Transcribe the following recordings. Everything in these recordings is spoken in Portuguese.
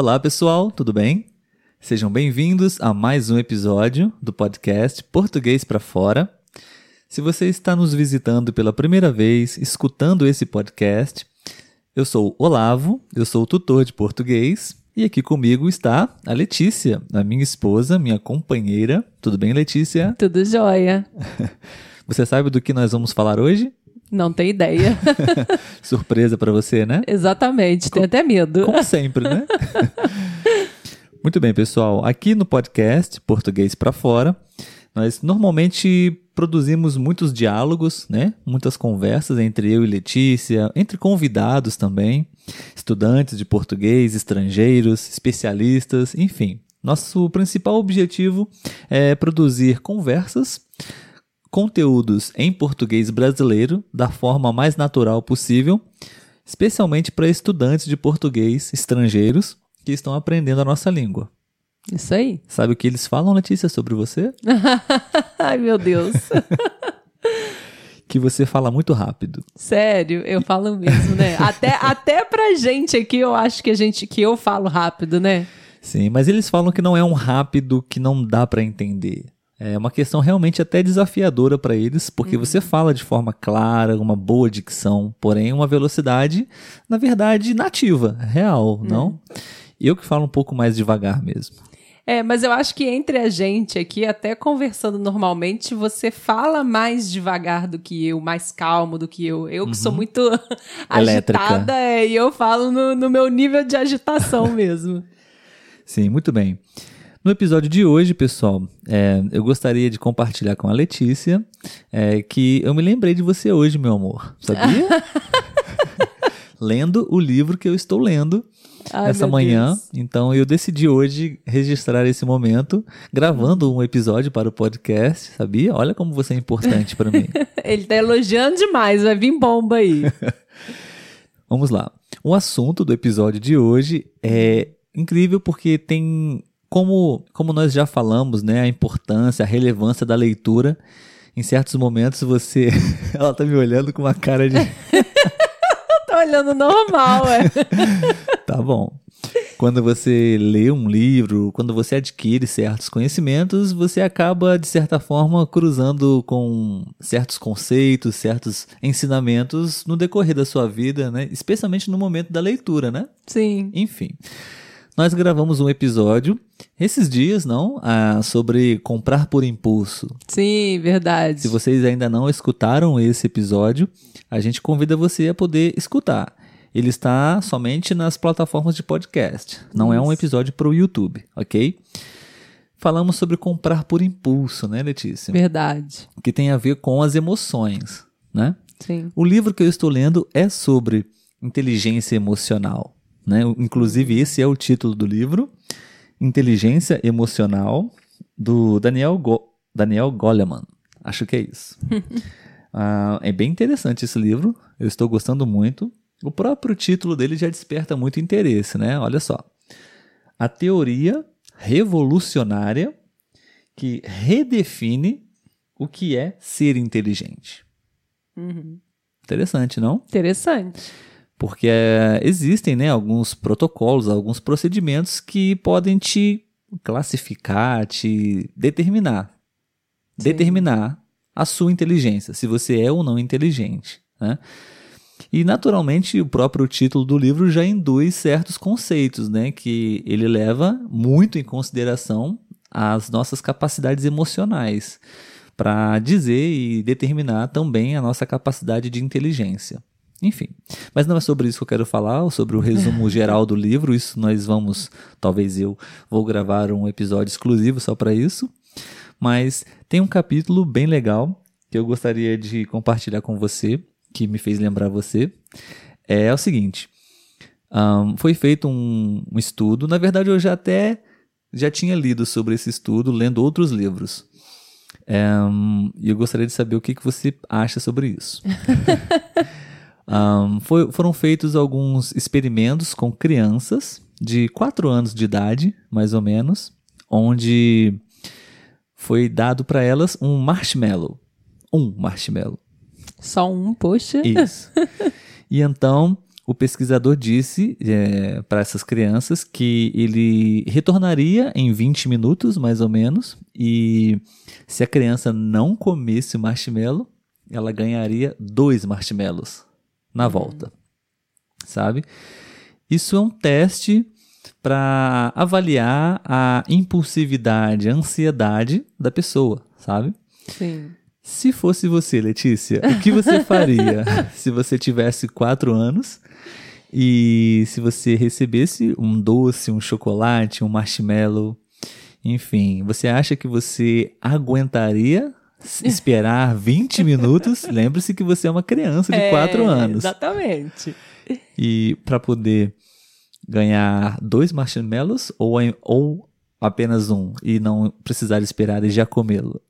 Olá, pessoal, tudo bem? Sejam bem-vindos a mais um episódio do podcast Português para Fora. Se você está nos visitando pela primeira vez, escutando esse podcast, eu sou Olavo, eu sou tutor de português e aqui comigo está a Letícia, a minha esposa, minha companheira. Tudo bem, Letícia? Tudo jóia. Você sabe do que nós vamos falar hoje? Não tem ideia. Surpresa para você, né? Exatamente, tenho até medo. Como sempre, né? Muito bem, pessoal. Aqui no podcast Português para Fora, nós normalmente produzimos muitos diálogos, né? Muitas conversas entre eu e Letícia, entre convidados também, estudantes de português, estrangeiros, especialistas, enfim. Nosso principal objetivo é produzir conversas, conteúdos em português brasileiro da forma mais natural possível, especialmente para estudantes de português estrangeiros que estão aprendendo a nossa língua. Isso aí. Sabe o que eles falam, Letícia, sobre você? Ai, meu Deus. que você fala muito rápido. Sério, eu falo mesmo, né? até, até pra gente aqui, eu acho que a gente que eu falo rápido, né? Sim, mas eles falam que não é um rápido que não dá para entender. É uma questão realmente até desafiadora para eles, porque uhum. você fala de forma clara, uma boa dicção, porém uma velocidade, na verdade, nativa, real, uhum. não? Eu que falo um pouco mais devagar mesmo. É, mas eu acho que entre a gente aqui, até conversando normalmente, você fala mais devagar do que eu, mais calmo do que eu. Eu que uhum. sou muito agitada, é, e eu falo no, no meu nível de agitação mesmo. Sim, muito bem. No episódio de hoje, pessoal, é, eu gostaria de compartilhar com a Letícia é, que eu me lembrei de você hoje, meu amor. Sabia? lendo o livro que eu estou lendo Ai, essa manhã. Deus. Então eu decidi hoje registrar esse momento, gravando um episódio para o podcast, sabia? Olha como você é importante para mim. Ele tá elogiando demais, vai vir bomba aí. Vamos lá. O assunto do episódio de hoje é incrível porque tem como, como nós já falamos, né, a importância, a relevância da leitura. Em certos momentos você. Ela tá me olhando com uma cara de. tá olhando normal, é. tá bom. Quando você lê um livro, quando você adquire certos conhecimentos, você acaba, de certa forma, cruzando com certos conceitos, certos ensinamentos no decorrer da sua vida, né? Especialmente no momento da leitura, né? Sim. Enfim nós gravamos um episódio esses dias, não? Ah, sobre comprar por impulso. Sim, verdade. Se vocês ainda não escutaram esse episódio, a gente convida você a poder escutar. Ele está somente nas plataformas de podcast. Não Isso. é um episódio para o YouTube, ok? Falamos sobre comprar por impulso, né, Letícia? Verdade. Que tem a ver com as emoções, né? Sim. O livro que eu estou lendo é sobre inteligência emocional. Né? Inclusive, esse é o título do livro, Inteligência Emocional, do Daniel, Go Daniel Goleman. Acho que é isso. uh, é bem interessante esse livro, eu estou gostando muito. O próprio título dele já desperta muito interesse, né? Olha só. A teoria revolucionária que redefine o que é ser inteligente. Uhum. Interessante, não? Interessante porque é, existem né, alguns protocolos, alguns procedimentos que podem te classificar, te determinar, Sim. determinar a sua inteligência, se você é ou não inteligente. Né? E naturalmente o próprio título do livro já induz certos conceitos, né, que ele leva muito em consideração as nossas capacidades emocionais para dizer e determinar também a nossa capacidade de inteligência. Enfim, mas não é sobre isso que eu quero falar, sobre o resumo geral do livro. Isso nós vamos, talvez eu vou gravar um episódio exclusivo só para isso. Mas tem um capítulo bem legal que eu gostaria de compartilhar com você, que me fez lembrar você. É, o seguinte: um, foi feito um, um estudo. Na verdade, eu já até já tinha lido sobre esse estudo, lendo outros livros. Um, e eu gostaria de saber o que, que você acha sobre isso. Um, foi, foram feitos alguns experimentos com crianças de 4 anos de idade, mais ou menos, onde foi dado para elas um marshmallow. Um marshmallow. Só um, poxa. Isso. e então o pesquisador disse é, para essas crianças que ele retornaria em 20 minutos, mais ou menos, e se a criança não comesse o marshmallow, ela ganharia dois marshmallows na volta, sabe? Isso é um teste para avaliar a impulsividade, a ansiedade da pessoa, sabe? Sim. Se fosse você, Letícia, o que você faria se você tivesse quatro anos e se você recebesse um doce, um chocolate, um marshmallow, enfim, você acha que você aguentaria esperar 20 minutos? Lembre-se que você é uma criança de 4 é, anos. Exatamente. E para poder ganhar dois marshmallows ou, ou apenas um e não precisar esperar e já comê-lo?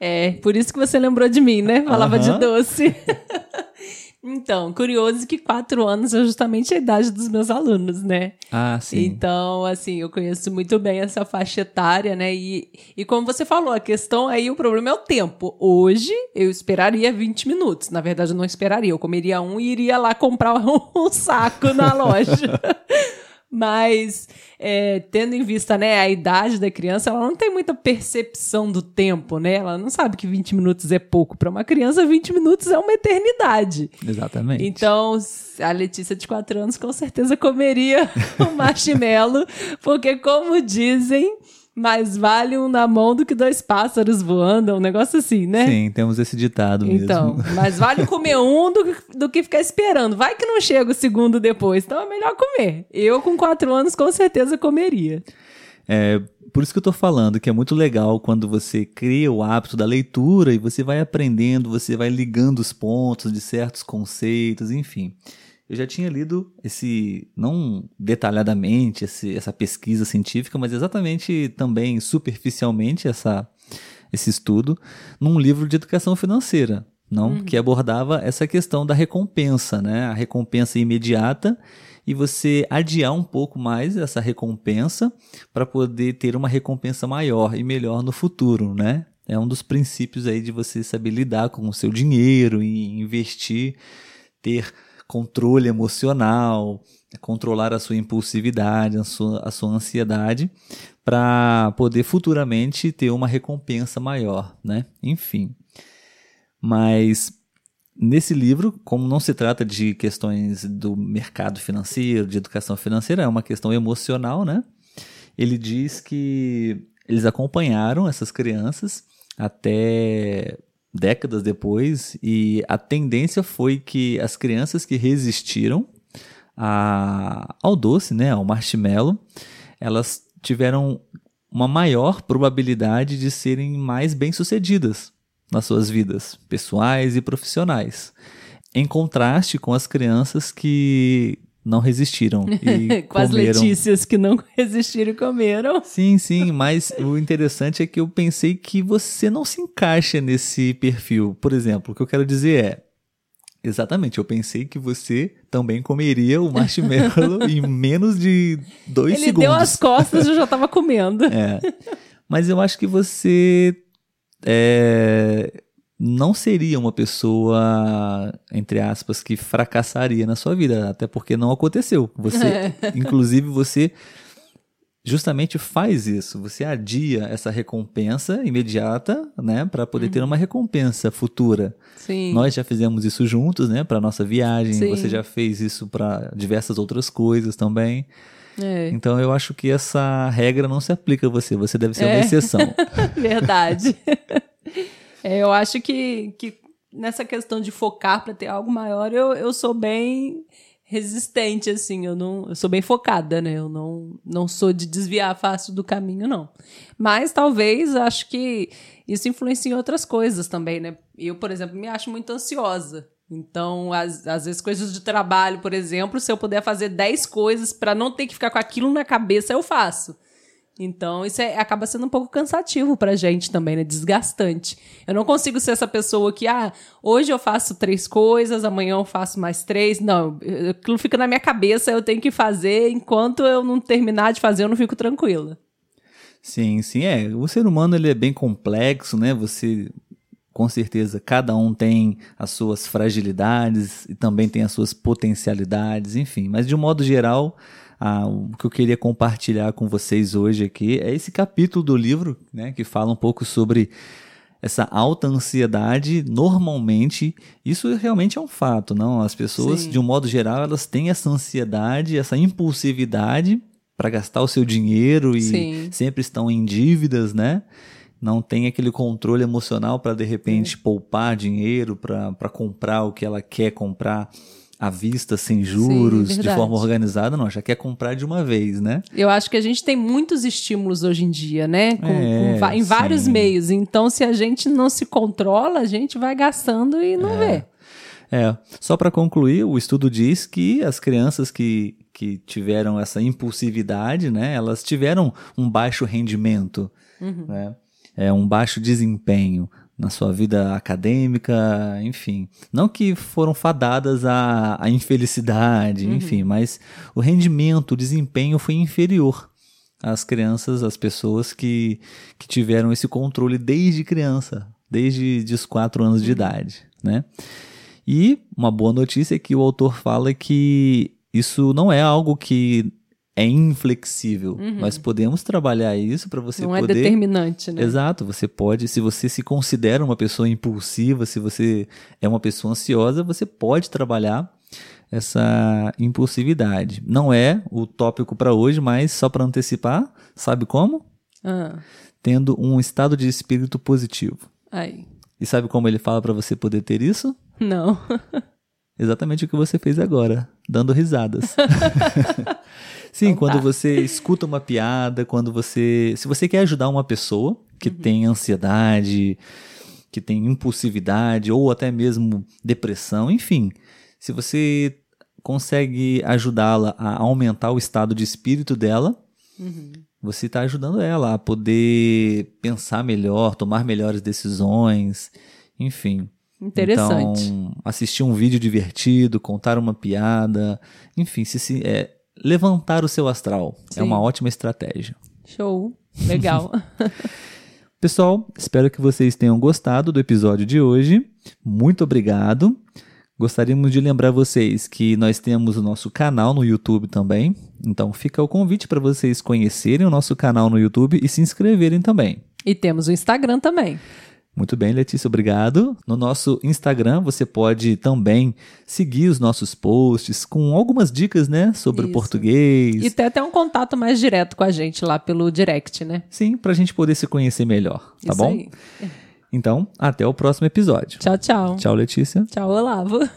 É, por isso que você lembrou de mim, né? Falava de doce. Então, curioso que quatro anos é justamente a idade dos meus alunos, né? Ah, sim. Então, assim, eu conheço muito bem essa faixa etária, né? E, e como você falou, a questão aí, o problema é o tempo. Hoje, eu esperaria 20 minutos. Na verdade, eu não esperaria. Eu comeria um e iria lá comprar um saco na loja. Mas, é, tendo em vista né, a idade da criança, ela não tem muita percepção do tempo, né? Ela não sabe que 20 minutos é pouco. Para uma criança, 20 minutos é uma eternidade. Exatamente. Então, a Letícia de 4 anos com certeza comeria o marshmallow, porque, como dizem, mais vale um na mão do que dois pássaros voando, um negócio assim, né? Sim, temos esse ditado mesmo. Então, mais vale comer um do, do que ficar esperando. Vai que não chega o segundo depois, então é melhor comer. Eu, com quatro anos, com certeza comeria. É, por isso que eu tô falando que é muito legal quando você cria o hábito da leitura e você vai aprendendo, você vai ligando os pontos de certos conceitos, enfim. Eu já tinha lido esse, não detalhadamente, esse, essa pesquisa científica, mas exatamente também superficialmente essa, esse estudo, num livro de educação financeira, não uhum. que abordava essa questão da recompensa, né? A recompensa imediata e você adiar um pouco mais essa recompensa para poder ter uma recompensa maior e melhor no futuro, né? É um dos princípios aí de você saber lidar com o seu dinheiro e investir, ter controle emocional, controlar a sua impulsividade, a sua, a sua ansiedade, para poder futuramente ter uma recompensa maior, né? Enfim. Mas nesse livro, como não se trata de questões do mercado financeiro, de educação financeira, é uma questão emocional, né? Ele diz que eles acompanharam essas crianças até décadas depois, e a tendência foi que as crianças que resistiram a, ao doce, né, ao marshmallow, elas tiveram uma maior probabilidade de serem mais bem-sucedidas nas suas vidas pessoais e profissionais. Em contraste com as crianças que não resistiram. E Com as Letícias que não resistiram e comeram. Sim, sim, mas o interessante é que eu pensei que você não se encaixa nesse perfil. Por exemplo, o que eu quero dizer é. Exatamente, eu pensei que você também comeria o marshmallow em menos de dois Ele segundos. Ele deu as costas e eu já estava comendo. É. Mas eu acho que você é, não seria uma pessoa, entre aspas, que fracassaria na sua vida, até porque não aconteceu. Você, é. inclusive, você justamente faz isso. Você adia essa recompensa imediata, né, para poder uhum. ter uma recompensa futura. Sim. Nós já fizemos isso juntos, né, para nossa viagem. Sim. Você já fez isso para diversas outras coisas também. É. Então eu acho que essa regra não se aplica a você. Você deve ser é. uma exceção. Verdade. É, eu acho que, que nessa questão de focar para ter algo maior, eu, eu sou bem resistente, assim, eu não eu sou bem focada, né? Eu não, não sou de desviar fácil do caminho, não. Mas talvez acho que isso influencia em outras coisas também, né? Eu, por exemplo, me acho muito ansiosa. Então, às, às vezes, coisas de trabalho, por exemplo, se eu puder fazer 10 coisas para não ter que ficar com aquilo na cabeça, eu faço. Então, isso é, acaba sendo um pouco cansativo pra gente também, né? Desgastante. Eu não consigo ser essa pessoa que, ah, hoje eu faço três coisas, amanhã eu faço mais três. Não, aquilo fica na minha cabeça, eu tenho que fazer. Enquanto eu não terminar de fazer, eu não fico tranquila. Sim, sim, é. O ser humano ele é bem complexo, né? Você com certeza cada um tem as suas fragilidades e também tem as suas potencialidades, enfim. Mas de um modo geral, ah, o que eu queria compartilhar com vocês hoje aqui é esse capítulo do livro, né, que fala um pouco sobre essa alta ansiedade, normalmente, isso realmente é um fato, não? As pessoas, Sim. de um modo geral, elas têm essa ansiedade, essa impulsividade para gastar o seu dinheiro e Sim. sempre estão em dívidas, né? Não tem aquele controle emocional para de repente poupar dinheiro para comprar o que ela quer comprar à vista, sem juros, Sim, de forma organizada, não, já quer comprar de uma vez, né? Eu acho que a gente tem muitos estímulos hoje em dia, né? Com, é, com, em vários sim. meios. Então, se a gente não se controla, a gente vai gastando e não é. vê. É, só para concluir, o estudo diz que as crianças que, que tiveram essa impulsividade, né, elas tiveram um baixo rendimento, uhum. né, é, um baixo desempenho na sua vida acadêmica, enfim. Não que foram fadadas à, à infelicidade, uhum. enfim, mas o rendimento, o desempenho foi inferior às crianças, às pessoas que, que tiveram esse controle desde criança, desde os quatro anos de uhum. idade, né? E uma boa notícia é que o autor fala que isso não é algo que é inflexível. Uhum. Nós podemos trabalhar isso para você Não é poder. Não é determinante, né? Exato. Você pode, se você se considera uma pessoa impulsiva, se você é uma pessoa ansiosa, você pode trabalhar essa impulsividade. Não é o tópico para hoje, mas só para antecipar, sabe como? Ah. Tendo um estado de espírito positivo. Aí. E sabe como ele fala para você poder ter isso? Não. Exatamente o que você fez agora, dando risadas. Sim, então, quando tá. você escuta uma piada, quando você. Se você quer ajudar uma pessoa que uhum. tem ansiedade, que tem impulsividade ou até mesmo depressão, enfim, se você consegue ajudá-la a aumentar o estado de espírito dela, uhum. você está ajudando ela a poder pensar melhor, tomar melhores decisões, enfim. Interessante. Então, assistir um vídeo divertido, contar uma piada, enfim, se, se é, levantar o seu astral. Sim. É uma ótima estratégia. Show. Legal. Pessoal, espero que vocês tenham gostado do episódio de hoje. Muito obrigado. Gostaríamos de lembrar vocês que nós temos o nosso canal no YouTube também. Então fica o convite para vocês conhecerem o nosso canal no YouTube e se inscreverem também. E temos o Instagram também. Muito bem, Letícia, obrigado. No nosso Instagram você pode também seguir os nossos posts com algumas dicas, né, sobre Isso. português. E ter até um contato mais direto com a gente lá pelo direct, né? Sim, para a gente poder se conhecer melhor, tá Isso bom? Aí. Então, até o próximo episódio. Tchau, tchau. Tchau, Letícia. Tchau, Olavo.